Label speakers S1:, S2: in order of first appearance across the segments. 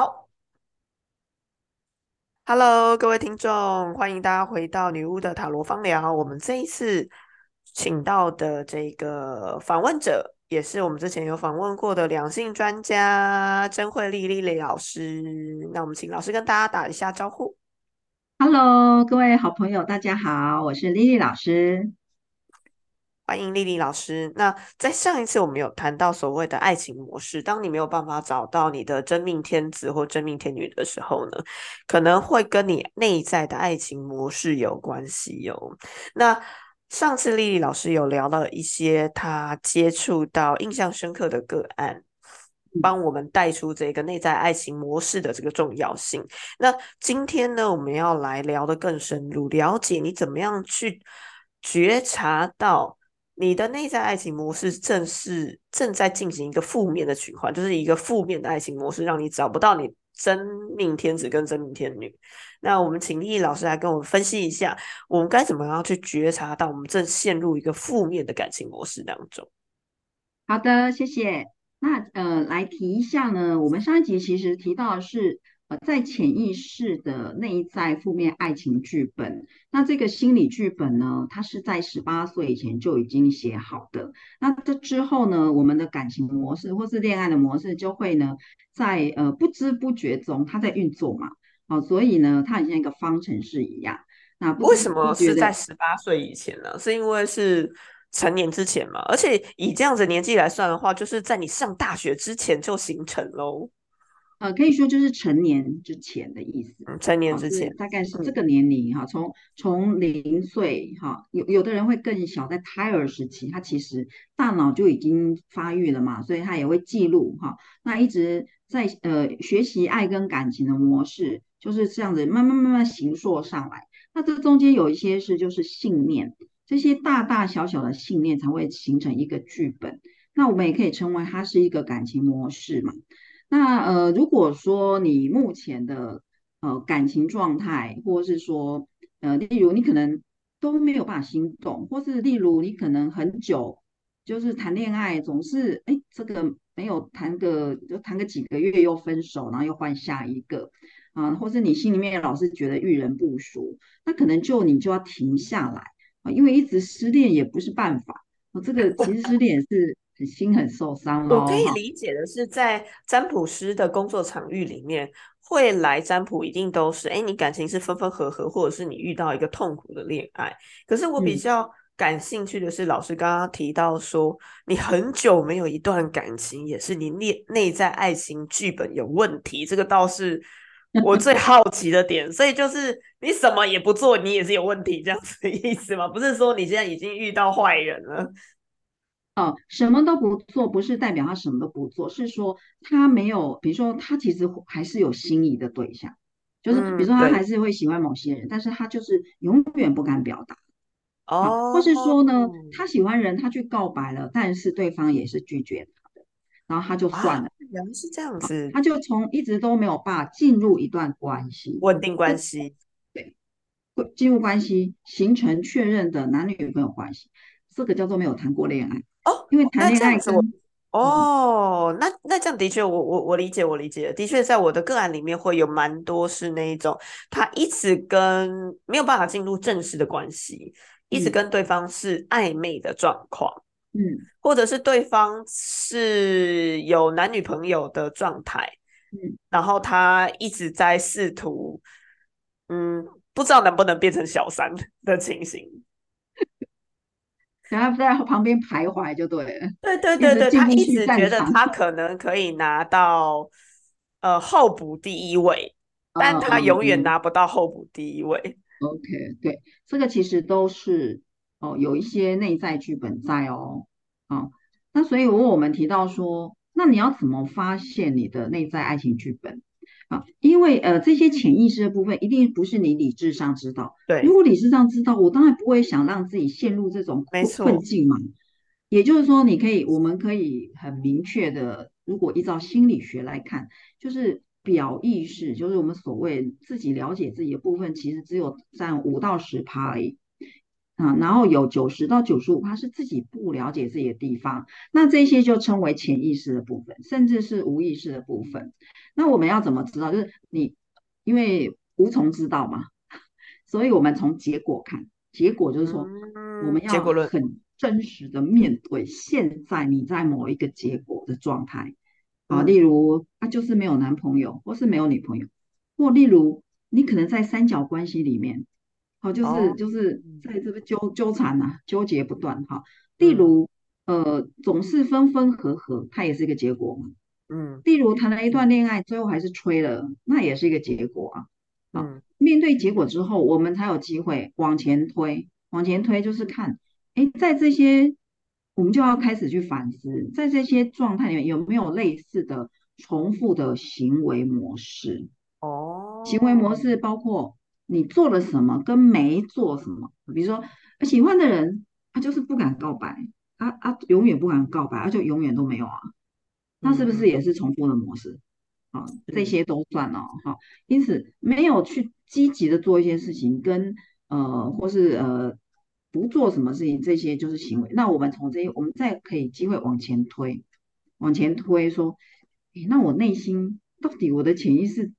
S1: 好，Hello，各位听众，欢迎大家回到女巫的塔罗方聊。我们这一次请到的这个访问者，也是我们之前有访问过的两性专家甄慧丽丽丽老师。那我们请老师跟大家打一下招呼。
S2: Hello，各位好朋友，大家好，我是丽丽老师。
S1: 欢迎丽丽老师。那在上一次我们有谈到所谓的爱情模式，当你没有办法找到你的真命天子或真命天女的时候呢，可能会跟你内在的爱情模式有关系哦。那上次丽丽老师有聊到一些她接触到印象深刻的个案，帮我们带出这个内在爱情模式的这个重要性。那今天呢，我们要来聊的更深入，了解你怎么样去觉察到。你的内在爱情模式正是正在进行一个负面的循环，就是一个负面的爱情模式，让你找不到你真命天子跟真命天女。那我们请丽丽老师来跟我们分析一下，我们该怎么样去觉察到我们正陷入一个负面的感情模式当中？
S2: 好的，谢谢。那呃，来提一下呢，我们上一集其实提到的是。呃，在潜意识的内在负面爱情剧本，那这个心理剧本呢，它是在十八岁以前就已经写好的。那这之后呢，我们的感情模式或是恋爱的模式就会呢，在呃不知不觉中它在运作嘛。好，所以呢，它很像一个方程式一样。那
S1: 为什么是在十八岁以前呢？是因为是成年之前嘛？而且以这样子年纪来算的话，就是在你上大学之前就形成喽。
S2: 呃，可以说就是成年之前的意思。
S1: 成年之前，
S2: 大概是这个年龄哈，从从零岁哈，有有的人会更小，在胎儿时期，他其实大脑就已经发育了嘛，所以他也会记录哈。那一直在呃学习爱跟感情的模式，就是这样子慢慢慢慢形塑上来。那这中间有一些是就是信念，这些大大小小的信念才会形成一个剧本。那我们也可以称为它是一个感情模式嘛。那呃，如果说你目前的呃感情状态，或是说呃，例如你可能都没有办法心动，或是例如你可能很久就是谈恋爱总是哎这个没有谈个就谈个几个月又分手，然后又换下一个啊，或是你心里面老是觉得遇人不淑，那可能就你就要停下来啊，因为一直失恋也不是办法啊，这个其实失恋是。心很受伤
S1: 我可以理解的是，在占卜师的工作场域里面，会来占卜一定都是，哎，你感情是分分合合，或者是你遇到一个痛苦的恋爱。可是我比较感兴趣的是，老师刚刚提到说，你很久没有一段感情，也是你内内在爱情剧本有问题。这个倒是我最好奇的点。所以就是你什么也不做，你也是有问题，这样子的意思吗？不是说你现在已经遇到坏人了。
S2: 哦，什么都不做不是代表他什么都不做，是说他没有，比如说他其实还是有心仪的对象，就是比如说他还是会喜欢某些人，但是他就是永远不敢表达。
S1: 哦，
S2: 或是说呢，他喜欢人，他去告白了，但是对方也是拒绝他的，然后他就算了。
S1: 原来是这样子，
S2: 他就从一直都没有办法进入一段关系，
S1: 稳定关系，
S2: 对，进入关系形成确认的男女朋友关系，这个叫做没有谈过恋爱。
S1: 哦，
S2: 因为谈恋爱
S1: 我哦，那那这样的确，我我我理解，我理解，的确，在我的个案里面会有蛮多是那一种，他一直跟没有办法进入正式的关系，一直跟对方是暧昧的状况，
S2: 嗯，
S1: 或者是对方是有男女朋友的状态，
S2: 嗯，
S1: 然后他一直在试图，嗯，不知道能不能变成小三的情形。
S2: 然后在旁边徘徊就对了。
S1: 对对对对，他一直觉得他可能可以拿到呃候补第一位，但他永远拿不到候补第一位。
S2: OK，对，这个其实都是哦有一些内在剧本在哦。哦，那所以如果我们提到说，那你要怎么发现你的内在爱情剧本？啊，因为呃，这些潜意识的部分一定不是你理智上知道。
S1: 对，
S2: 如果理智上知道，我当然不会想让自己陷入这种困境嘛。也就是说，你可以，我们可以很明确的，如果依照心理学来看，就是表意识，就是我们所谓自己了解自己的部分，其实只有占五到十趴而已。啊，然后有九十到九十五趴是自己不了解自己的地方，那这些就称为潜意识的部分，甚至是无意识的部分。那我们要怎么知道？就是你因为无从知道嘛，所以我们从结果看，结果就是说我们要很真实的面对现在你在某一个结果的状态啊，例如他就是没有男朋友，或是没有女朋友，或例如你可能在三角关系里面。好，就是就是在这个纠纠缠呐，纠结不断哈。例如，呃，总是分分合合，它也是一个结果嘛。嗯。例如，谈了一段恋爱，最后还是吹了，那也是一个结果啊。嗯。面对结果之后，我们才有机会往前推，往前推就是看，哎，在这些，我们就要开始去反思，在这些状态里面有没有类似的重复的行为模式。哦。行为模式包括。你做了什么跟没做什么？比如说，喜欢的人他就是不敢告白，他他永远不敢告白，他就永远都没有啊。那是不是也是重复的模式？好，这些都算哦。好，因此没有去积极的做一些事情，跟呃或是呃不做什么事情，这些就是行为。那我们从这些，我们再可以机会往前推，往前推说，诶那我内心到底我的潜意识？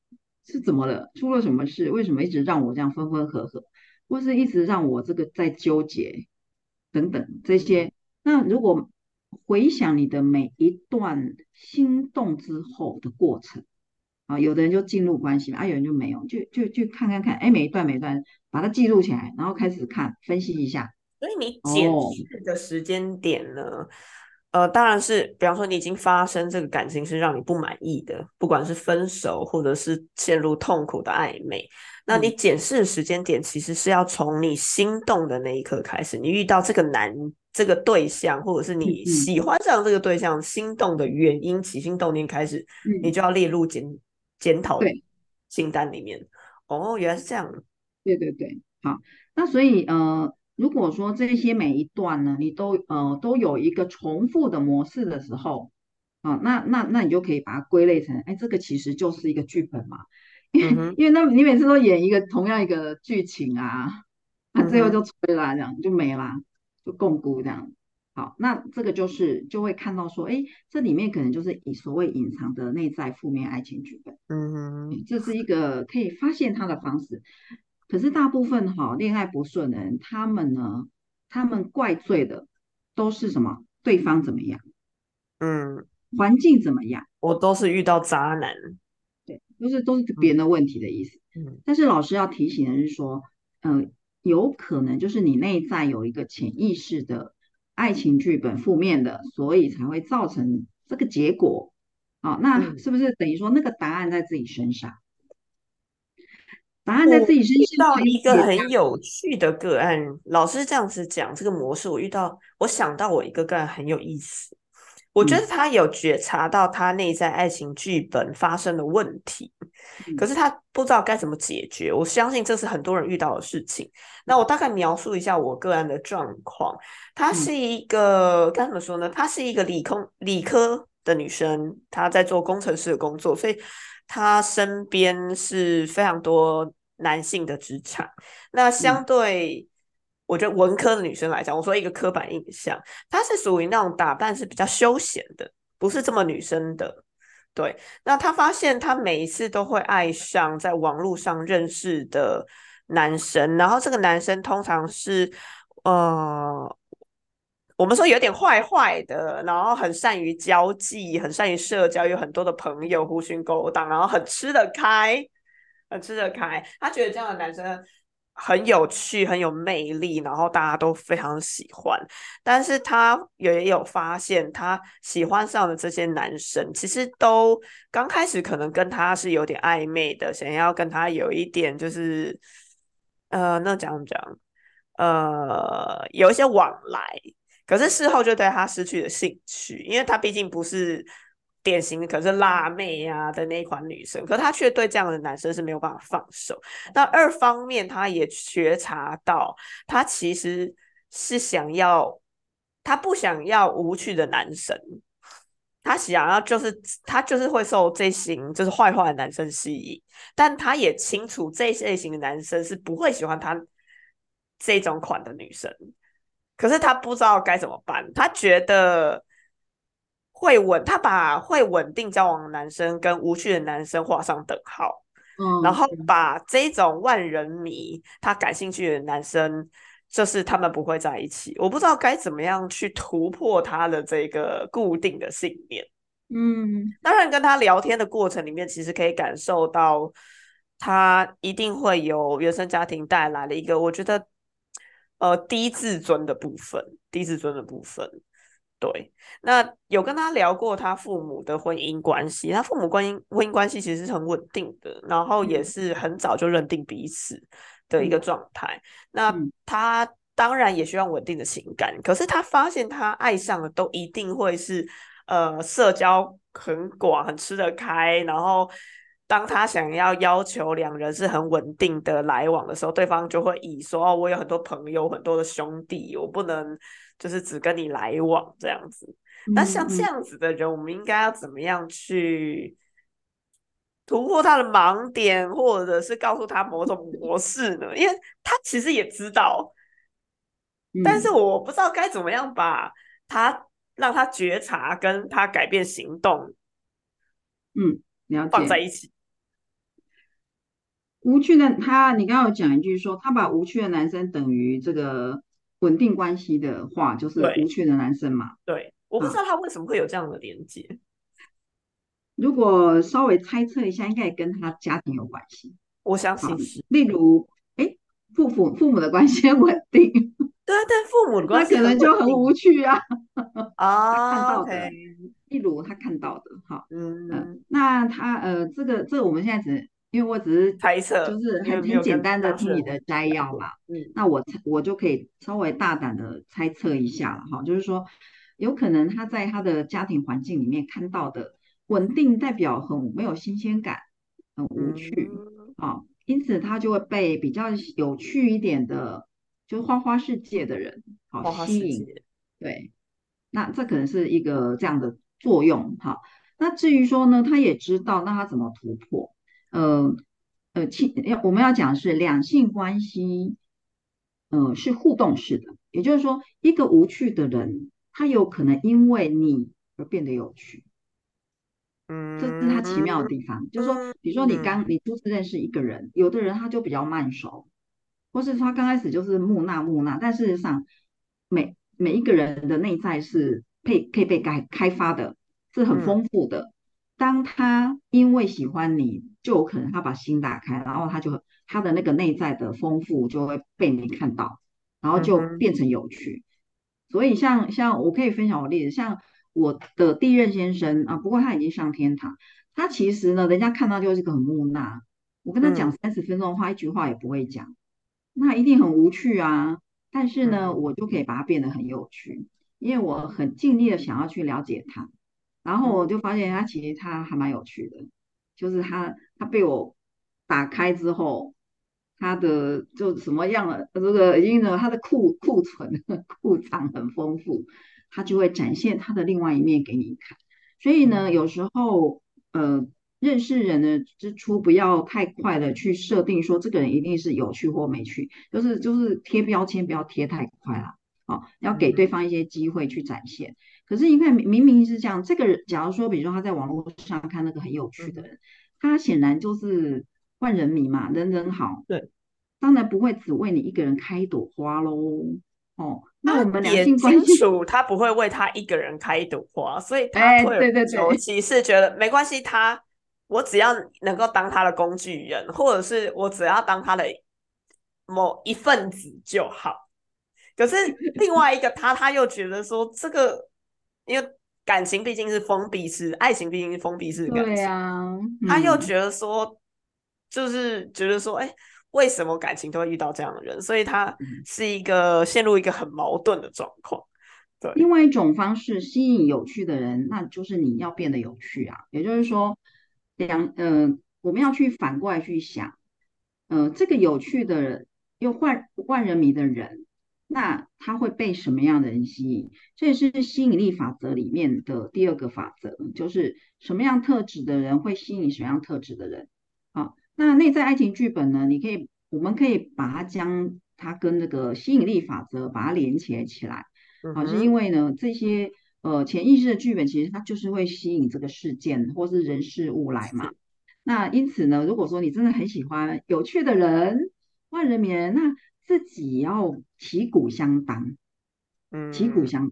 S2: 是怎么了？出了什么事？为什么一直让我这样分分合合，或是一直让我这个在纠结等等这些？那如果回想你的每一段心动之后的过程啊，有的人就进入关系了啊，有人就没有，就就就看看看，哎，每一段每一段把它记录起来，然后开始看分析一下。
S1: 所以你检视的时间点呢？呃，当然是，比方说你已经发生这个感情是让你不满意的，不管是分手或者是陷入痛苦的暧昧，那你检视的时间点其实是要从你心动的那一刻开始，你遇到这个男这个对象，或者是你喜欢上这个对象，心动的原因起心动念开始，你就要列入检检讨清单里面。哦，原来是这样。
S2: 对对对，好，那所以呃。如果说这些每一段呢，你都呃都有一个重复的模式的时候，啊，那那那你就可以把它归类成，哎，这个其实就是一个剧本嘛，因为 因为那你每次都演一个同样一个剧情啊，那最后就吹啦，这样就没啦，就共估这样。好，那这个就是就会看到说，哎，这里面可能就是以所谓隐藏的内在负面爱情剧本，嗯哼，这是一个可以发现它的方式。可是大部分哈恋爱不顺的人，他们呢，他们怪罪的都是什么？对方怎么样？嗯，环境怎么样？
S1: 我都是遇到渣男，
S2: 对，都是都是别人的问题的意思。嗯，但是老师要提醒的是说，嗯，有可能就是你内在有一个潜意识的爱情剧本负面的，所以才会造成这个结果。好，那是不是等于说那个答案在自己身上？答案在自己身
S1: 上。遇到一个很有趣的个案，老师这样子讲这个模式，我遇到，我想到我一个个案很有意思。我觉得他有觉察到他内在爱情剧本发生的问题，可是他不知道该怎么解决。我相信这是很多人遇到的事情。那我大概描述一下我个案的状况。他是一个该怎么说呢？他是一个理工理科的女生，她在做工程师的工作，所以。她身边是非常多男性的职场，那相对我觉得文科的女生来讲，我说一个刻板印象，她是属于那种打扮是比较休闲的，不是这么女生的。对，那她发现她每一次都会爱上在网络上认识的男生，然后这个男生通常是呃。我们说有点坏坏的，然后很善于交际，很善于社交，有很多的朋友，狐群狗党，然后很吃得开，很吃得开。他觉得这样的男生很有趣，很有魅力，然后大家都非常喜欢。但是他也有发现，他喜欢上的这些男生，其实都刚开始可能跟他是有点暧昧的，想要跟他有一点就是，呃，那讲讲，呃，有一些往来。可是事后就对他失去了兴趣，因为他毕竟不是典型的，可是辣妹啊的那一款女生，可他却对这样的男生是没有办法放手。那二方面，他也觉察到，他其实是想要，他不想要无趣的男生，他想要就是他就是会受这型就是坏坏的男生吸引，但他也清楚这类型的男生是不会喜欢他。这种款的女生，可是他不知道该怎么办，他觉得会稳，他把会稳定交往的男生跟无趣的男生画上等号，
S2: 嗯，
S1: 然后把这种万人迷他感兴趣的男生，就是他们不会在一起。我不知道该怎么样去突破他的这个固定的信念。
S2: 嗯，
S1: 当然，跟他聊天的过程里面，其实可以感受到他一定会有原生家庭带来的一个，我觉得呃低自尊的部分，低自尊的部分。对，那有跟他聊过他父母的婚姻关系，他父母婚姻婚姻关系其实是很稳定的，然后也是很早就认定彼此的一个状态。那他当然也需要稳定的情感，可是他发现他爱上的都一定会是呃社交很广、很吃得开，然后当他想要要求两人是很稳定的来往的时候，对方就会以说哦，我有很多朋友、很多的兄弟，我不能。就是只跟你来往这样子，那像这样子的人，我们应该要怎么样去突破他的盲点，或者是告诉他某种模式呢？因为他其实也知道，但是我不知道该怎么样把他让他觉察，跟他改变行动，
S2: 嗯，
S1: 放在一起。
S2: 无趣的他，你刚刚有讲一句说，他把无趣的男生等于这个。稳定关系的话，就是无趣的男生嘛。
S1: 对，我不知道他为什么会有这样的连接。
S2: 如果稍微猜测一下，应该也跟他家庭有关系。
S1: 我相信是。
S2: 例如，哎，父父父母的关系稳定。
S1: 对啊，但父母的关系
S2: 可能就很无趣啊。
S1: 啊，
S2: 看到的。例如他看到的，哈，嗯，那他呃，这个这个我们现在只。因为我只是
S1: 猜测，
S2: 就是很很简单的听你的摘要嘛，嗯，那我我就可以稍微大胆的猜测一下了哈，就是说，有可能他在他的家庭环境里面看到的稳定代表很没有新鲜感，很无趣啊，因此他就会被比较有趣一点的，就是花花世界的人好吸引，对，那这可能是一个这样的作用哈。那至于说呢，他也知道那他怎么突破？呃呃，亲要我们要讲的是两性关系，呃，是互动式的，也就是说，一个无趣的人，他有可能因为你而变得有趣，嗯，这是他奇妙的地方。就是说，比如说你刚你初次认识一个人，有的人他就比较慢熟，或是他刚开始就是木讷木讷，但事实上，每每一个人的内在是配可以被开开发的，是很丰富的。当他因为喜欢你，就有可能他把心打开，然后他就他的那个内在的丰富就会被你看到，然后就变成有趣。所以像像我可以分享我例子，像我的第一任先生啊，不过他已经上天堂，他其实呢，人家看到就是个很木讷，我跟他讲三十分钟的话，一句话也不会讲，那一定很无趣啊。但是呢，我就可以把它变得很有趣，因为我很尽力的想要去了解他。然后我就发现他其实他还蛮有趣的，就是他他被我打开之后，他的就什么样了，这个因为呢他的库库存 库藏很丰富，他就会展现他的另外一面给你看。所以呢，有时候呃认识人的之初，不要太快的去设定说这个人一定是有趣或没趣，就是就是贴标签不要贴太快了，好，要给对方一些机会去展现。可是你看，明明是这样，这个人，假如说，比如说他在网络上看那个很有趣的人，他显然就是万人迷嘛，人人好。
S1: 对，
S2: 当然不会只为你一个人开一朵花喽。哦，那我们
S1: 两
S2: 性关系，
S1: 他不会为他一个人开一朵花，所以他会尤其是觉得没关系，他我只要能够当他的工具人，或者是我只要当他的某一份子就好。可是另外一个他，他又觉得说这个。因为感情毕竟是封闭式，爱情毕竟是封闭式感情。
S2: 啊，
S1: 他又觉得说，就是觉得说，哎，为什么感情都会遇到这样的人？所以他是一个陷入一个很矛盾的状况。对，
S2: 另外一种方式吸引有趣的人，那就是你要变得有趣啊。也就是说，两呃，我们要去反过来去想，呃，这个有趣的人又万万人迷的人。那他会被什么样的人吸引？这也是吸引力法则里面的第二个法则，就是什么样特质的人会吸引什么样特质的人。好，那内在爱情剧本呢？你可以，我们可以把它将它跟那个吸引力法则把它连接起来。好，是因为呢，这些呃潜意识的剧本其实它就是会吸引这个事件或是人事物来嘛。那因此呢，如果说你真的很喜欢有趣的人、万人迷，那自己要旗鼓相当，
S1: 嗯，
S2: 旗鼓相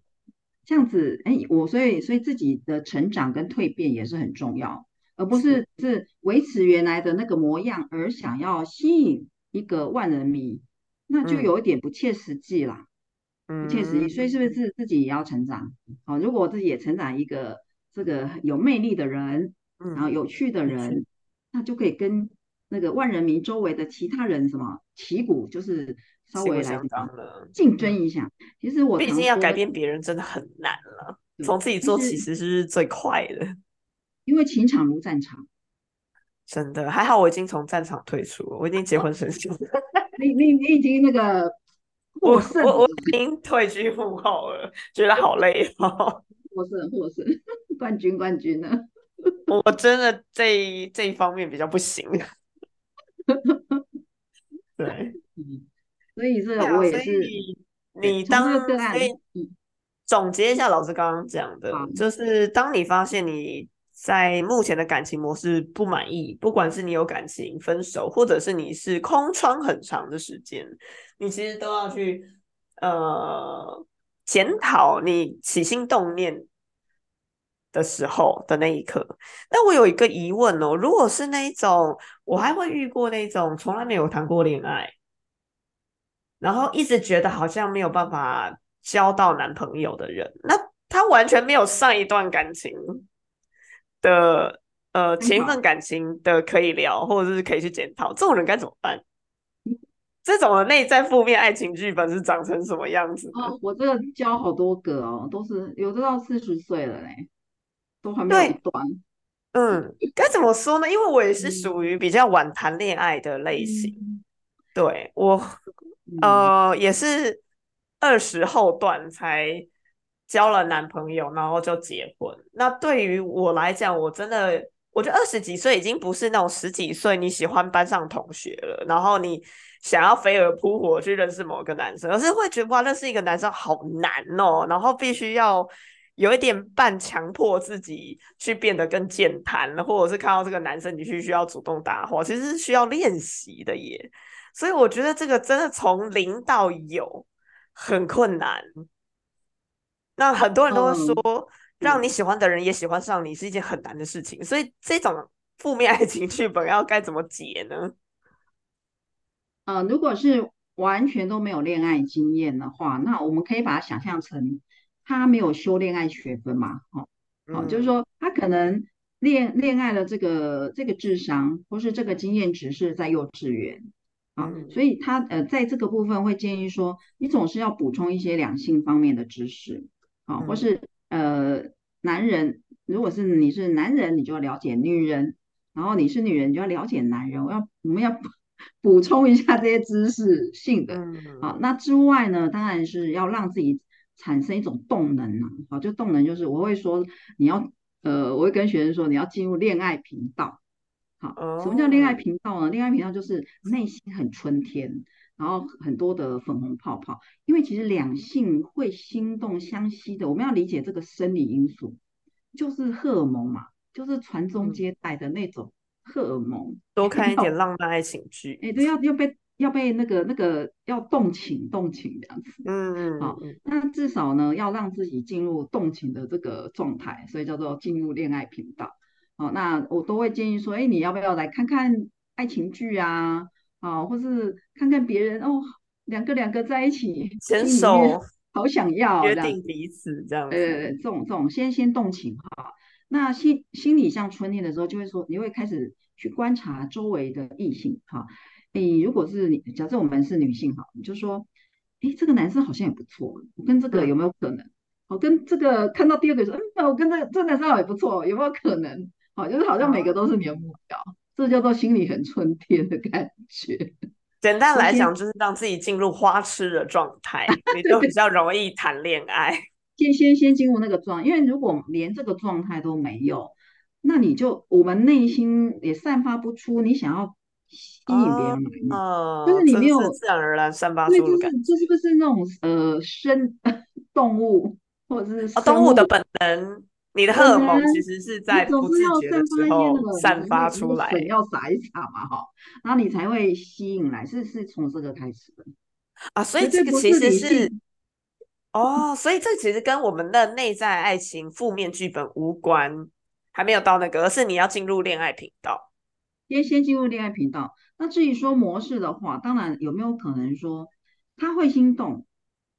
S2: 这样子，哎，我所以所以自己的成长跟蜕变也是很重要，而不是是。维持原来的那个模样而想要吸引一个万人迷，那就有一点不切实际啦。不切实际，所以是不是自己也要成长？好，如果我自己也成长一个这个有魅力的人，然后有趣的人，那就可以跟那个万人迷周围的其他人什么旗鼓，就是稍微来竞争一下。其实我
S1: 毕竟要改变别人真的很难了，从自己做其实是最快的。
S2: 因为情场如战场，
S1: 真的还好，我已经从战场退出了，我已经结婚生子。
S2: 你你你已经那个。
S1: 我我我已经退居幕后了，觉得好累哦。
S2: 获胜获胜，冠军冠军呢？
S1: 我真的这这一方面比较不行。对，
S2: 所以这我也是。
S1: 你当所以总结一下老师刚刚讲的，就是当你发现你在目前的感情模式不满意，不管是你有感情分手，或者是你是空窗很长的时间。你其实都要去呃检讨你起心动念的时候的那一刻。那我有一个疑问哦，如果是那一种，我还会遇过那种从来没有谈过恋爱，然后一直觉得好像没有办法交到男朋友的人，那他完全没有上一段感情的呃前一份感情的可以聊，或者是可以去检讨，这种人该怎么办？这种的内在负面爱情剧本是长成什么样子？
S2: 哦，我这个教好多个哦，都是有的到四十岁了嘞，都还没有一段。
S1: 嗯，该怎么说呢？因为我也是属于比较晚谈恋爱的类型，对我，呃，也是二十后段才交了男朋友，然后就结婚。那对于我来讲，我真的，我觉得二十几岁已经不是那种十几岁你喜欢班上同学了，然后你。想要飞蛾扑火去认识某个男生，而是会觉得哇，认识一个男生好难哦，然后必须要有一点半强迫自己去变得更健谈，或者是看到这个男生，你去需要主动搭话，其实是需要练习的耶。所以我觉得这个真的从零到有很困难。那很多人都会说，让你喜欢的人也喜欢上你是一件很难的事情。所以这种负面爱情剧本要该怎么解呢？
S2: 呃，如果是完全都没有恋爱经验的话，那我们可以把它想象成他没有修恋爱学分嘛？哦，好，就是说他可能恋恋爱的这个这个智商或是这个经验值是在幼稚园啊，所以他呃在这个部分会建议说，你总是要补充一些两性方面的知识啊，或是呃男人，如果是你是男人，你就要了解女人，然后你是女人，你就要了解男人。我要我们要。补充一下这些知识性的，啊，那之外呢，当然是要让自己产生一种动能啊，好，就动能就是我会说你要，呃，我会跟学生说你要进入恋爱频道，好，什么叫恋爱频道呢？恋爱频道就是内心很春天，然后很多的粉红泡泡，因为其实两性会心动相吸的，我们要理解这个生理因素，就是荷尔蒙嘛，就是传宗接代的那种。荷尔蒙，
S1: 多看一点浪漫爱情剧。
S2: 哎，对，要要被要被那个那个要动情动情这样子。
S1: 嗯嗯。
S2: 好，那至少呢，要让自己进入动情的这个状态，所以叫做进入恋爱频道。好，那我都会建议说，哎，你要不要来看看爱情剧啊？啊，或是看看别人哦，两个两个在一起
S1: 牵手，
S2: 好想要
S1: 约定彼此这样。
S2: 呃，这种这种先先动情哈。那心心里像春天的时候，就会说你会开始去观察周围的异性，哈，你如果是你，假设我们是女性，哈，你就说，哎，这个男生好像也不错，我跟这个有没有可能？我跟这个看到第二个说，嗯，我跟这个这男生好像也不错，有没有可能？好，就是好像每个都是你的目标，这叫做心里很春天的感觉。
S1: 简单来讲，就是让自己进入花痴的状态，你就比较容易谈恋爱。
S2: 先先先进入那个状，因为如果连这个状态都没有，那你就我们内心也散发不出你想要吸引别人来嘛，
S1: 哦，
S2: 就是你没有
S1: 自然而然散发
S2: 对，就是
S1: 出的感觉。
S2: 就是不是那种呃生 动物或者是
S1: 哦，动
S2: 物
S1: 物的本能，你的荷尔蒙，其实是在不自觉的时候，散发出来。
S2: 粉要撒一撒嘛，哈，然后你才会吸引来，是是从这个开始的，
S1: 啊，所以这个其实是。哦，所以这其实跟我们的内在爱情负面剧本无关，还没有到那个，而是你要进入恋爱频道。
S2: 先先进入恋爱频道。那至于说模式的话，当然有没有可能说他会心动，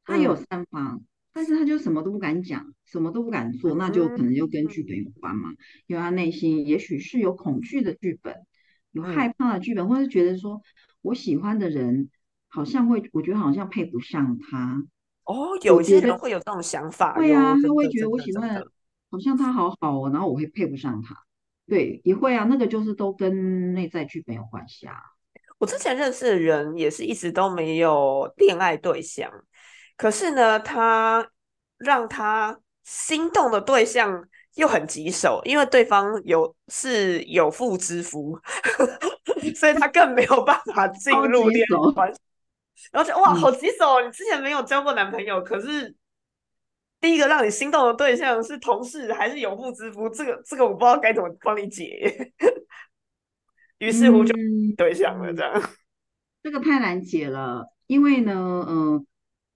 S2: 他有
S1: 嗯
S2: 散发，但是他就什么都不敢讲，什么都不敢做，那就可能就跟剧本有关嘛。因为他内心也许是有恐惧的剧本，有害
S1: 嗯，
S2: 怕的剧本，或是觉得说我喜欢的人好像会，我觉得好像配不上他。
S1: 哦，有些人会有这种想法
S2: 对啊，
S1: 哟，
S2: 他，会觉得我，喜欢的
S1: 真的。
S2: 好像他好好哦，然后我会配不上他。对，也会啊，那个就是都跟内在剧本有关系啊。
S1: 我之前认识的人也是一直都没有恋爱对象，可是呢，他让他心动的对象又很棘手，因为对方有是有妇之夫，所以他更没有办法进入恋爱关系。然后就哇，
S2: 嗯
S1: 好棘手哦！你之前没有交过男朋友，可是第一个让你心动的对象是同事还是有妇之夫？这个这个我不知道该怎么帮你解。于是乎就
S2: 嗯
S1: 对象了，这
S2: 嗯，
S1: 样。
S2: 这个太难解了，因为呢，呃，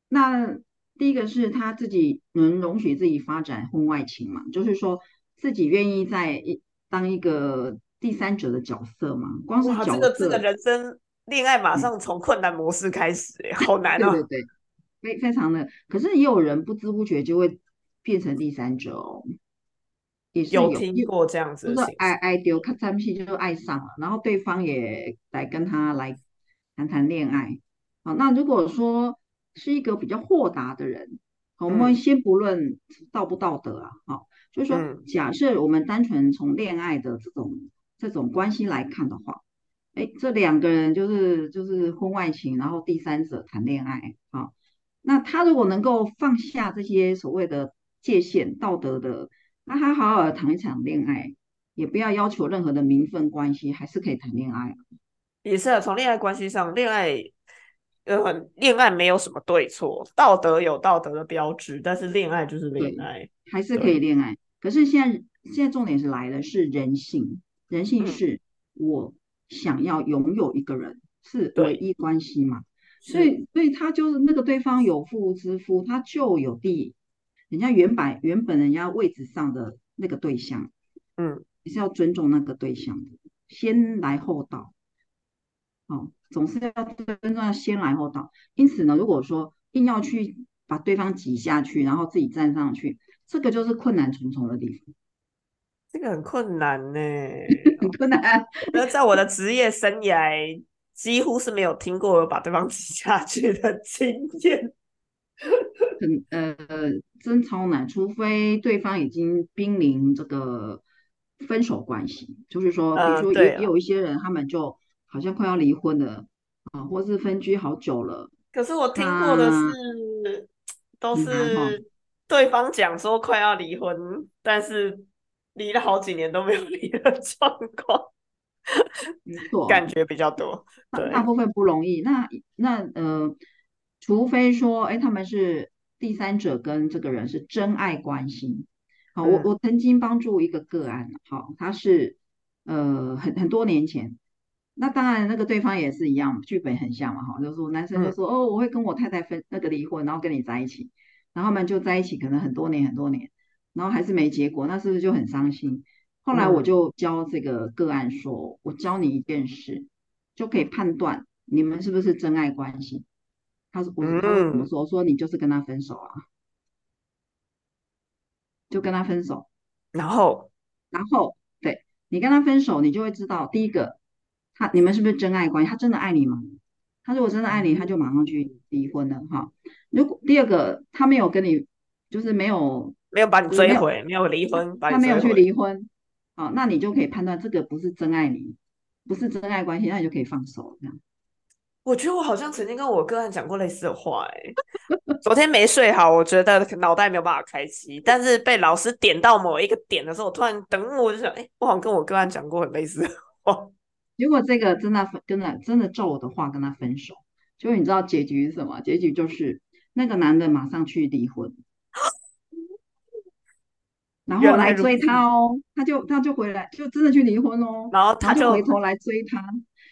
S2: 那第一个是他自己能容许自己发展婚外情嘛，就是说自己愿意在一当一个第三者的角色嘛，光是
S1: 哇，这个这个，人生恋爱马
S2: 嗯，
S1: 上从困难模式开始，哎，好难哦。
S2: 对对对，非非常的，可是也有人不知不觉就会变成第三者哦。也是
S1: 有听过这样子
S2: 就是
S1: 的，
S2: 爱爱丢，看上去就爱上了，然后对方也来跟他来谈谈恋爱。好，那如果说是一个比较豁达的人，好我们
S1: 嗯
S2: 先不论道不道德啊，好，就是说，
S1: 嗯
S2: 假设我们单纯从恋爱的这种这种关系来看的话，哎，这两个人就是就是婚外情，然后第三者谈恋爱，好，那他如果能够放下这些所谓的界限、道德的。那他好好的谈一场恋爱，也不要要求任何的名分关系，还是可以谈恋爱啊。
S1: 也是啊从恋爱关系上，恋爱呃，恋爱没有什么对错，道德有道德的标志，但是恋爱就是恋
S2: 对，
S1: 爱，
S2: 还是可以
S1: 对，
S2: 恋爱。可是现在现在重点是来的是人性，人性
S1: 嗯，
S2: 是我想要拥有一个人，是唯，一关系嘛。所，以，所以他就是那个对方有妇之夫，他就有地，人家原本原本人家位置上的那个对象，
S1: 嗯
S2: 你是要尊重那个对象的，先来后到。哦，总是要尊重要先来后到。因此呢，如果说硬要去把对方挤下去，然后自己站上去，这个就是困难重重的地方，
S1: 这个很困难呢。
S2: 很困难。
S1: 那在我的职业生涯，几乎是没有听过有把对方 挤下去的经验。
S2: 很呃，真超难，除非对方已经濒临这个分手关系，就是说，比如
S1: 嗯，
S2: 说也
S1: 对啊。
S2: 也有一些人，他们就好像快要离婚了啊，或是分居好久了，
S1: 可是我听过的是，都。是对方讲说快要离婚，但是离了好几年都没有 离的状况，
S2: 没错，
S1: 感觉比较多。
S2: 大大，部分不容易。那那呃，除非说，哎，他们是第三者跟这个人是真爱关系。好，我
S1: 嗯
S2: 我曾经帮助一个个案，好，他是呃很很多年前，那当然那个对方也是一样，剧本很像嘛，哈，就是说男生就
S1: 嗯
S2: 说，哦，我会跟我太太分那个离婚，然后跟你在一起，然后他们就在一起可能很多年很多年，然后还是没结果，那是不是就很伤心？后来我
S1: 嗯
S2: 就教这个个案说，我教你一件事。就可以判断你们是不是真爱关系。他说我怎么
S1: 嗯，
S2: 说？我说你就是跟他分手啊，就跟他分手。
S1: 然后
S2: 然后对你跟他分手，你就会知道，第一个，他你们是不是真爱关系？他真的爱你吗？他如果真的爱你，他就马上去
S1: 嗯，
S2: 离婚了哈。如果第二个，他没有跟你，就是没有，
S1: 没有把你追回，没有离婚
S2: 他没有去。离婚，好，那你就可以判断这个不是真爱你，不是真爱关系，那你就可以放手这样。
S1: 我觉得我好像曾经跟我个案讲过类似的话、欸，昨天没睡好，我觉得脑袋没有办法开机，但是被老师点到某一个点的时候，我突然等我就想，哎、我好像跟我个案讲过很类似的话。
S2: 如果这个真的分跟他真的照我的话跟他分手，结果你知道结局是什么？结局就是那个男的马上去离婚，然后来追他哦，他就他就回来就真的去离婚哦，
S1: 然后他就
S2: 回头来追他，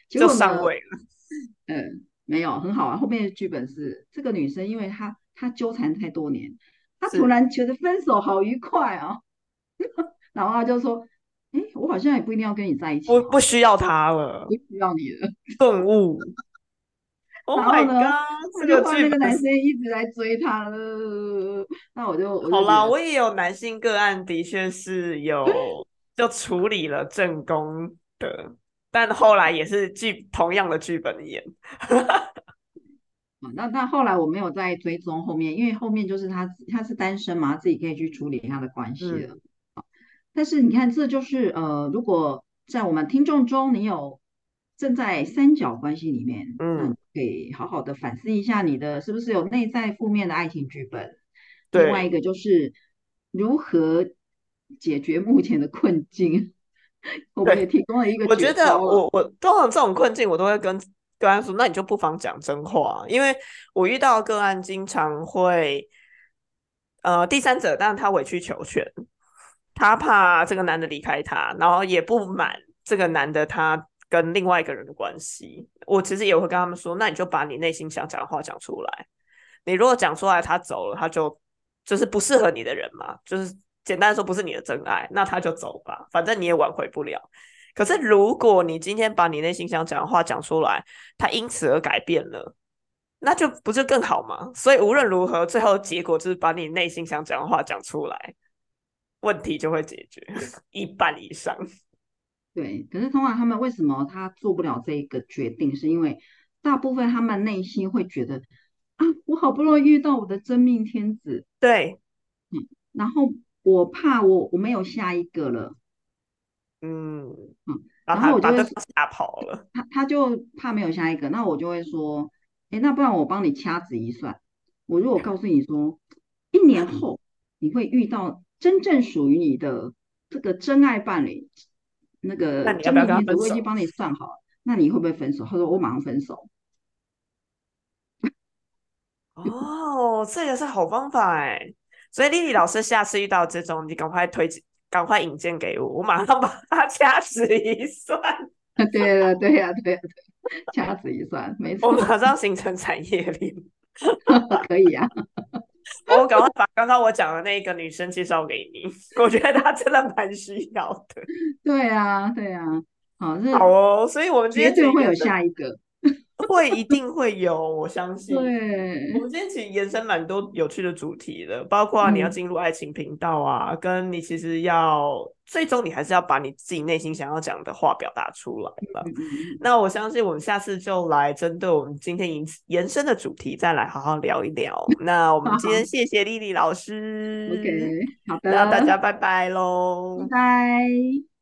S2: 结
S1: 就上位了。
S2: 嗯，没有很好啊。后面的剧本是这个女生，因为她她纠缠太多年，她突然觉得分手好愉快哦，然后她就说。哎，我好像也不一定要跟你在一起，
S1: 不不需要他了，
S2: 不需要你了，
S1: 顿悟。
S2: 然后呢，这个那个男 生一直在追她了，那我就
S1: 好啦，我也有男性个案，的确是有 就处理了正宫的，但后来也是剧同样的剧本演。
S2: 那那后来我没有再追踪后面，因为后面就是他他是单身嘛，自己可以去处理他的关系了。但是你看，这就是呃，如果在我们听众中，你有正在三角关系里面，嗯，可以好好的反思一下，你的是不是有内在负面的爱情剧本？另外一个就是如何解决目前的困境。我们也提供了一个，
S1: 我觉得我我通常这种困境，我都会跟个案说，那你就不妨讲真话，因为我遇到个案经常会，呃，第三者，但是他委曲求全。他怕这个男的离开他，然后也不满这个男的他跟另外一个人的关系。我其实也会跟他们说，那你就把你内心想讲的话讲出来。你如果讲出来，他走了，他就就是不适合你的人嘛，就是简单说不是你的真爱，那他就走吧，反正你也挽回不了。可是如果你今天把你内心想讲的话讲出来，他因此而改变了，那就不就更好吗？所以无论如何，最后结果就是把你内心想讲的话讲出来。问题就会解决 一半以上。
S2: 对，可是通常他们为什么他做不了这一个决定？是因为大部分他们内心会觉得啊，我好不容易遇到我的真命天子，
S1: 对，
S2: 嗯，然后我怕我我没有下一个了，
S1: 嗯嗯，然后
S2: 我就
S1: 吓跑了，
S2: 他他就怕没有下一个，那我就会说，哎，那不然我帮你掐指一算，我如果告诉你说，一年后你会遇到。真正属于你的这个真爱伴侣，那个真命天子我已经帮你算好了，那你会不会分手？他说我马上分手。
S1: 哦，这个是好方法哎，所以丽丽老师下次遇到这种，你赶快推荐，赶快引荐给我，我马上把它 掐指一算。
S2: 对呀，对呀，对呀，对，掐指一算，没错，
S1: 我马上 形成产业链，
S2: 可以呀。
S1: 我赶快把刚刚我讲的那个女生介绍给你，我觉得她真的蛮需要的。
S2: 对啊，对啊，好，
S1: 好哦，所以我们今天
S2: 就会有下一个。
S1: 会一定会有，我相信。
S2: 对，
S1: 我们今天其实延伸蛮多有趣的主题的，包括你要进入爱情频道啊，跟你其实要最终你还是要把你自己内心想要讲的话表达出来了。那我相信我们下次就来针对我们今天延延伸的主题再来好好聊一聊。那我们今天谢谢丽丽老师。
S2: OK，好的，
S1: 那大家拜拜喽，
S2: 拜拜。